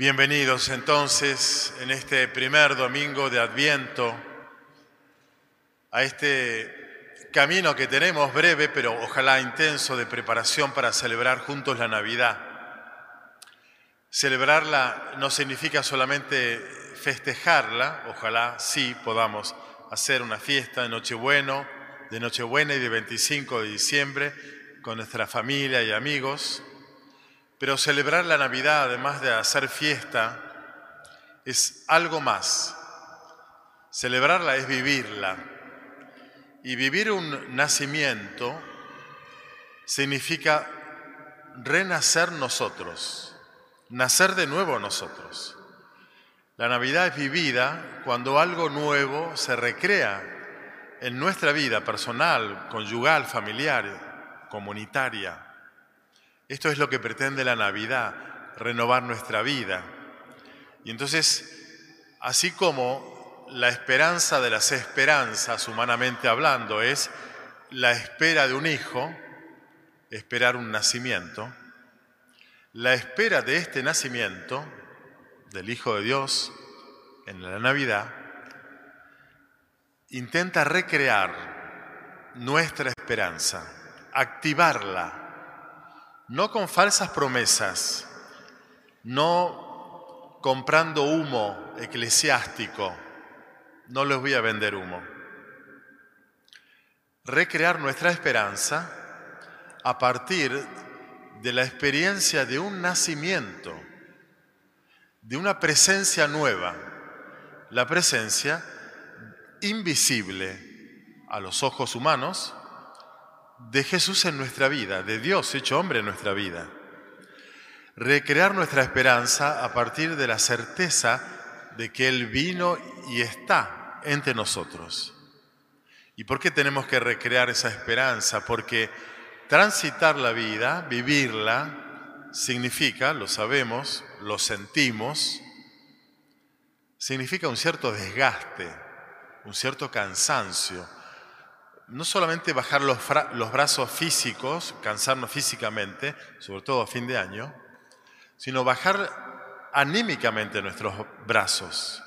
Bienvenidos entonces en este primer domingo de Adviento a este camino que tenemos breve, pero ojalá intenso, de preparación para celebrar juntos la Navidad. Celebrarla no significa solamente festejarla, ojalá sí podamos hacer una fiesta de Nochebueno, de Nochebuena y de 25 de diciembre con nuestra familia y amigos, pero celebrar la Navidad, además de hacer fiesta, es algo más. Celebrarla es vivirla. Y vivir un nacimiento significa renacer nosotros, nacer de nuevo nosotros. La Navidad es vivida cuando algo nuevo se recrea en nuestra vida personal, conyugal, familiar, comunitaria. Esto es lo que pretende la Navidad, renovar nuestra vida. Y entonces, así como la esperanza de las esperanzas, humanamente hablando, es la espera de un hijo, esperar un nacimiento, la espera de este nacimiento, del Hijo de Dios, en la Navidad, intenta recrear nuestra esperanza, activarla no con falsas promesas, no comprando humo eclesiástico, no les voy a vender humo. Recrear nuestra esperanza a partir de la experiencia de un nacimiento, de una presencia nueva, la presencia invisible a los ojos humanos, de Jesús en nuestra vida, de Dios hecho hombre en nuestra vida. Recrear nuestra esperanza a partir de la certeza de que Él vino y está entre nosotros. ¿Y por qué tenemos que recrear esa esperanza? Porque transitar la vida, vivirla, significa, lo sabemos, lo sentimos, significa un cierto desgaste, un cierto cansancio no solamente bajar los, brazos físicos, cansarnos físicamente, sobre todo a fin de año, sino bajar anímicamente nuestros brazos.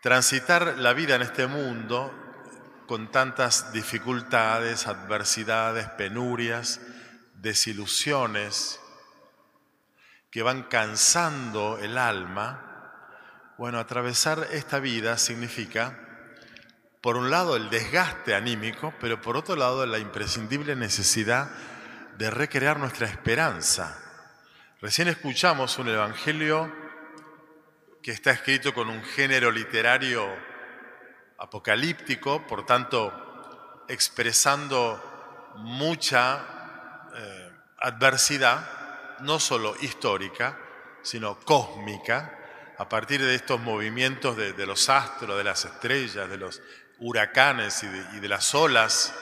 Transitar la vida en este mundo con tantas dificultades, adversidades, penurias, desilusiones, que van cansando el alma, bueno, atravesar esta vida significa por un lado el desgaste anímico, pero por otro lado la imprescindible necesidad de recrear nuestra esperanza. Recién escuchamos un evangelio que está escrito con un género literario apocalíptico, por tanto expresando mucha eh, adversidad, no solo histórica, sino cósmica, a partir de estos movimientos de, de los astros, de las estrellas, de los huracanes y de, las olas,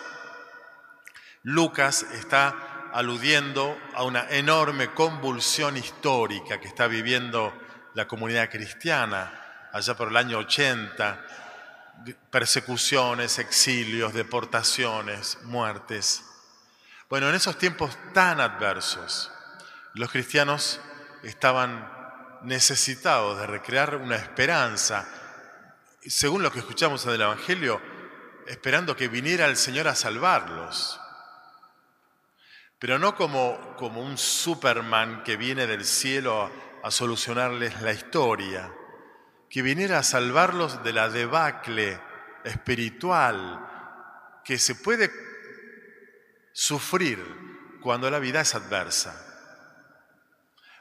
Lucas está aludiendo a una enorme convulsión histórica que está viviendo la comunidad cristiana allá por el año 80, persecuciones, exilios, deportaciones, muertes. Bueno, en esos tiempos tan adversos, los cristianos estaban necesitados de recrear una esperanza según lo que escuchamos en el Evangelio, esperando que viniera el Señor a salvarlos. Pero no como, como un Superman que viene del cielo a, a solucionarles la historia, que viniera a salvarlos de la debacle espiritual que se puede sufrir cuando la vida es adversa.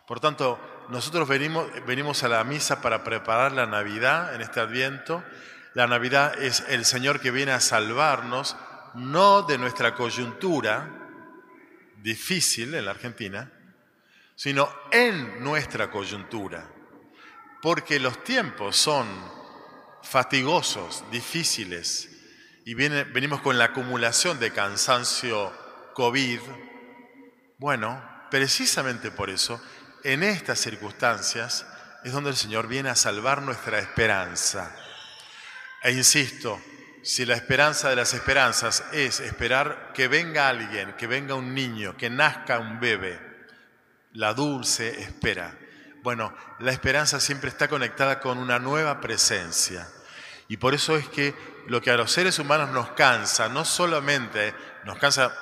Por tanto, nosotros venimos, venimos a la misa para preparar la Navidad en este adviento. La Navidad es el Señor que viene a salvarnos, no de nuestra coyuntura difícil en la Argentina, sino en nuestra coyuntura. Porque los tiempos son fatigosos, difíciles, y venimos con la acumulación de cansancio COVID. Bueno, precisamente por eso en estas circunstancias es donde el Señor viene a salvar nuestra esperanza. E insisto, si la esperanza de las esperanzas es esperar que venga alguien, que venga un niño, que nazca un bebé, la dulce espera. Bueno, la esperanza siempre está conectada con una nueva presencia. Y por eso es que lo que a los seres humanos nos cansa, no solamente nos cansa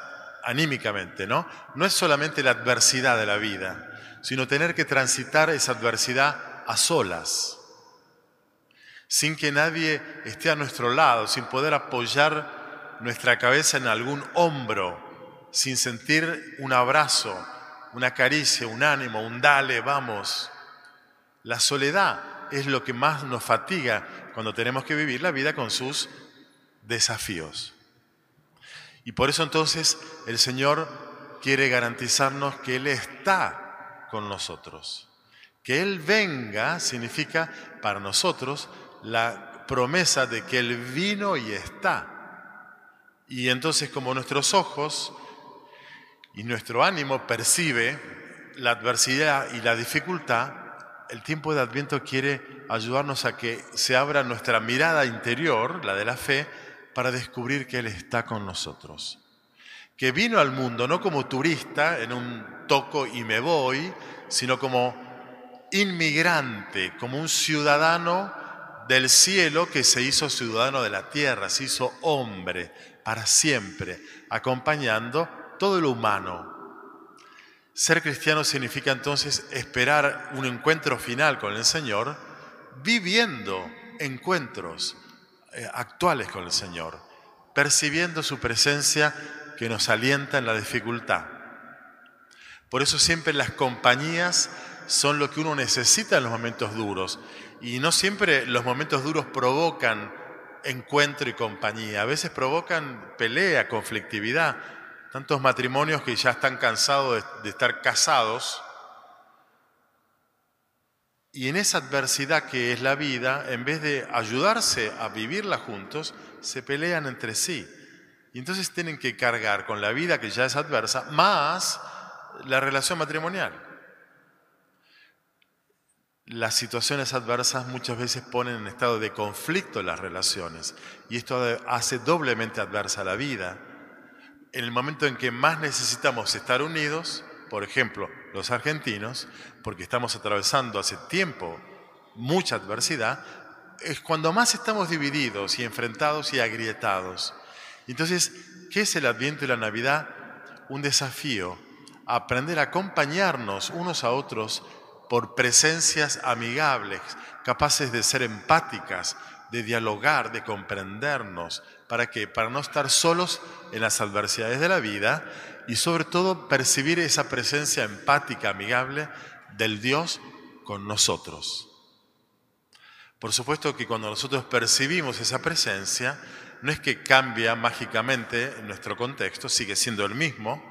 anímicamente, ¿no? No es solamente la adversidad de la vida, sino tener que transitar esa adversidad a solas, sin que nadie esté a nuestro lado, sin poder apoyar nuestra cabeza en algún hombro, sin sentir un abrazo, una caricia, un ánimo, un dale, vamos. La soledad es lo que más nos fatiga cuando tenemos que vivir la vida con sus desafíos. Y por eso entonces el Señor quiere garantizarnos que Él está con nosotros. Que Él venga significa para nosotros la promesa de que Él vino y está. Y entonces como nuestros ojos y nuestro ánimo percibe la adversidad y la dificultad, el tiempo de Adviento quiere ayudarnos a que se abra nuestra mirada interior, la de la fe, para descubrir que Él está con nosotros. Que vino al mundo no como turista en un toco y me voy, sino como inmigrante, como un ciudadano del cielo que se hizo ciudadano de la tierra, se hizo hombre para siempre, acompañando todo lo humano. Ser cristiano significa entonces esperar un encuentro final con el Señor, viviendo encuentros eh, actuales con el Señor, percibiendo su presencia que nos alienta en la dificultad. Por eso siempre las compañías son lo que uno necesita en los momentos duros. Y no siempre los momentos duros provocan encuentro y compañía. A veces provocan pelea, conflictividad. Tantos matrimonios que ya están cansados de, estar casados. Y en esa adversidad que es la vida, en vez de ayudarse a vivirla juntos, se pelean entre sí. Y entonces tienen que cargar con la vida que ya es adversa, más la relación matrimonial. Las situaciones adversas muchas veces ponen en estado de conflicto las relaciones y esto hace doblemente adversa la vida en el momento en que más necesitamos estar unidos, por ejemplo, los argentinos, porque estamos atravesando hace tiempo mucha adversidad, es cuando más estamos divididos y enfrentados y agrietados. Entonces, ¿qué es el Adviento y la Navidad? Un desafío, aprender a acompañarnos unos a otros por presencias amigables, capaces de ser empáticas, de dialogar, de comprendernos. ¿Para qué? Para no estar solos en las adversidades de la vida y sobre todo percibir esa presencia empática, amigable del Dios con nosotros. Por supuesto que cuando nosotros percibimos esa presencia, no es que cambia mágicamente nuestro contexto, sigue siendo el mismo,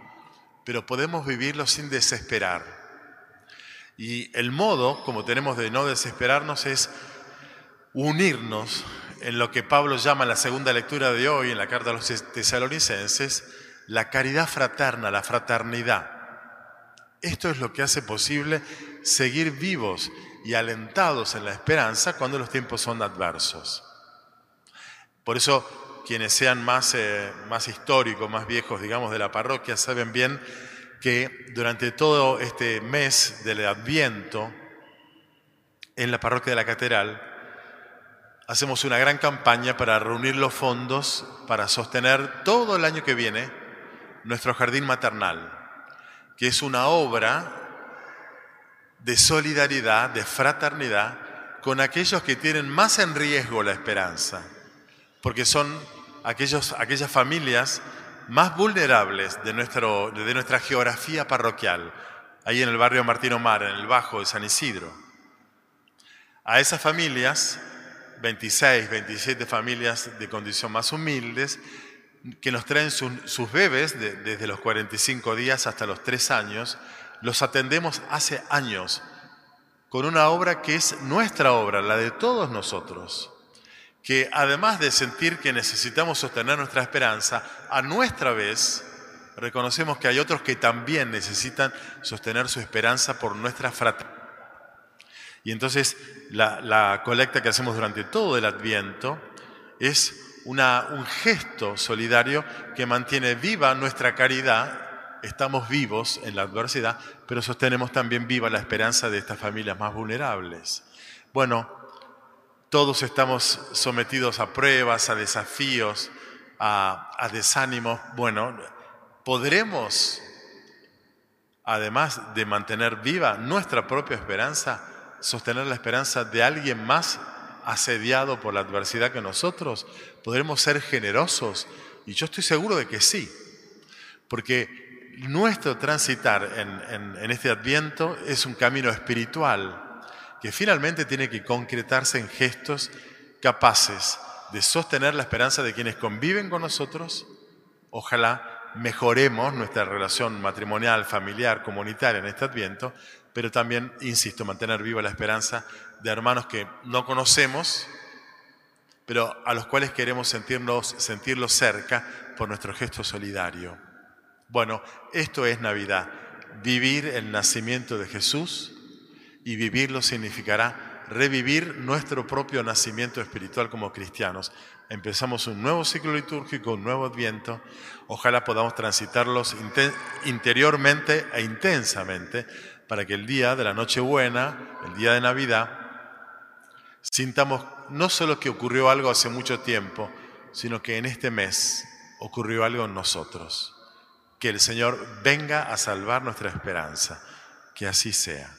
pero podemos vivirlo sin desesperar. Y el modo, como tenemos de no desesperarnos, es unirnos en lo que Pablo llama en la segunda lectura de hoy, en la carta a los tesalonicenses, la caridad fraterna, la fraternidad. Esto es lo que hace posible seguir vivos y alentados en la esperanza cuando los tiempos son adversos. Por eso, quienes sean más, eh, más históricos, más viejos, digamos, de la parroquia, saben bien que durante todo este mes del Adviento, en la parroquia de la Catedral, hacemos una gran campaña para reunir los fondos para sostener todo el año que viene nuestro jardín maternal, que es una obra de solidaridad, de fraternidad con aquellos que tienen más en riesgo la esperanza, porque son aquellos, aquellas familias más vulnerables de, nuestro, de nuestra geografía parroquial, ahí en el barrio Martín Omar, en el Bajo de San Isidro. A esas familias 26, 27 familias de condición más humildes que nos traen sus bebés desde los 45 días hasta los 3 años. Los atendemos hace años con una obra que es nuestra obra, la de todos nosotros, que además de sentir que necesitamos sostener nuestra esperanza, a nuestra vez reconocemos que hay otros que también necesitan sostener su esperanza por nuestra fraternidad y entonces la, colecta que hacemos durante todo el Adviento es un gesto solidario que mantiene viva nuestra caridad estamos vivos en la adversidad, pero sostenemos también viva la esperanza de estas familias más vulnerables. Bueno, todos estamos sometidos a pruebas, a desafíos, a, desánimos. Bueno, ¿podremos, además de mantener viva nuestra propia esperanza, sostener la esperanza de alguien más asediado por la adversidad que nosotros? ¿Podremos ser generosos? Y yo estoy seguro de que sí, porque nuestro transitar en, este adviento es un camino espiritual que finalmente tiene que concretarse en gestos capaces de sostener la esperanza de quienes conviven con nosotros. Ojalá mejoremos nuestra relación matrimonial, familiar, comunitaria en este adviento, pero también, insisto, mantener viva la esperanza de hermanos que no conocemos, pero a los cuales queremos sentirnos, sentirlos cerca por nuestro gesto solidario. Bueno, esto es Navidad, vivir el nacimiento de Jesús y vivirlo significará revivir nuestro propio nacimiento espiritual como cristianos. Empezamos un nuevo ciclo litúrgico, un nuevo adviento. Ojalá podamos transitarlos interiormente e intensamente para que el día de la Nochebuena, el día de Navidad, sintamos no solo que ocurrió algo hace mucho tiempo, sino que en este mes ocurrió algo en nosotros. Que el Señor venga a salvar nuestra esperanza. Que así sea.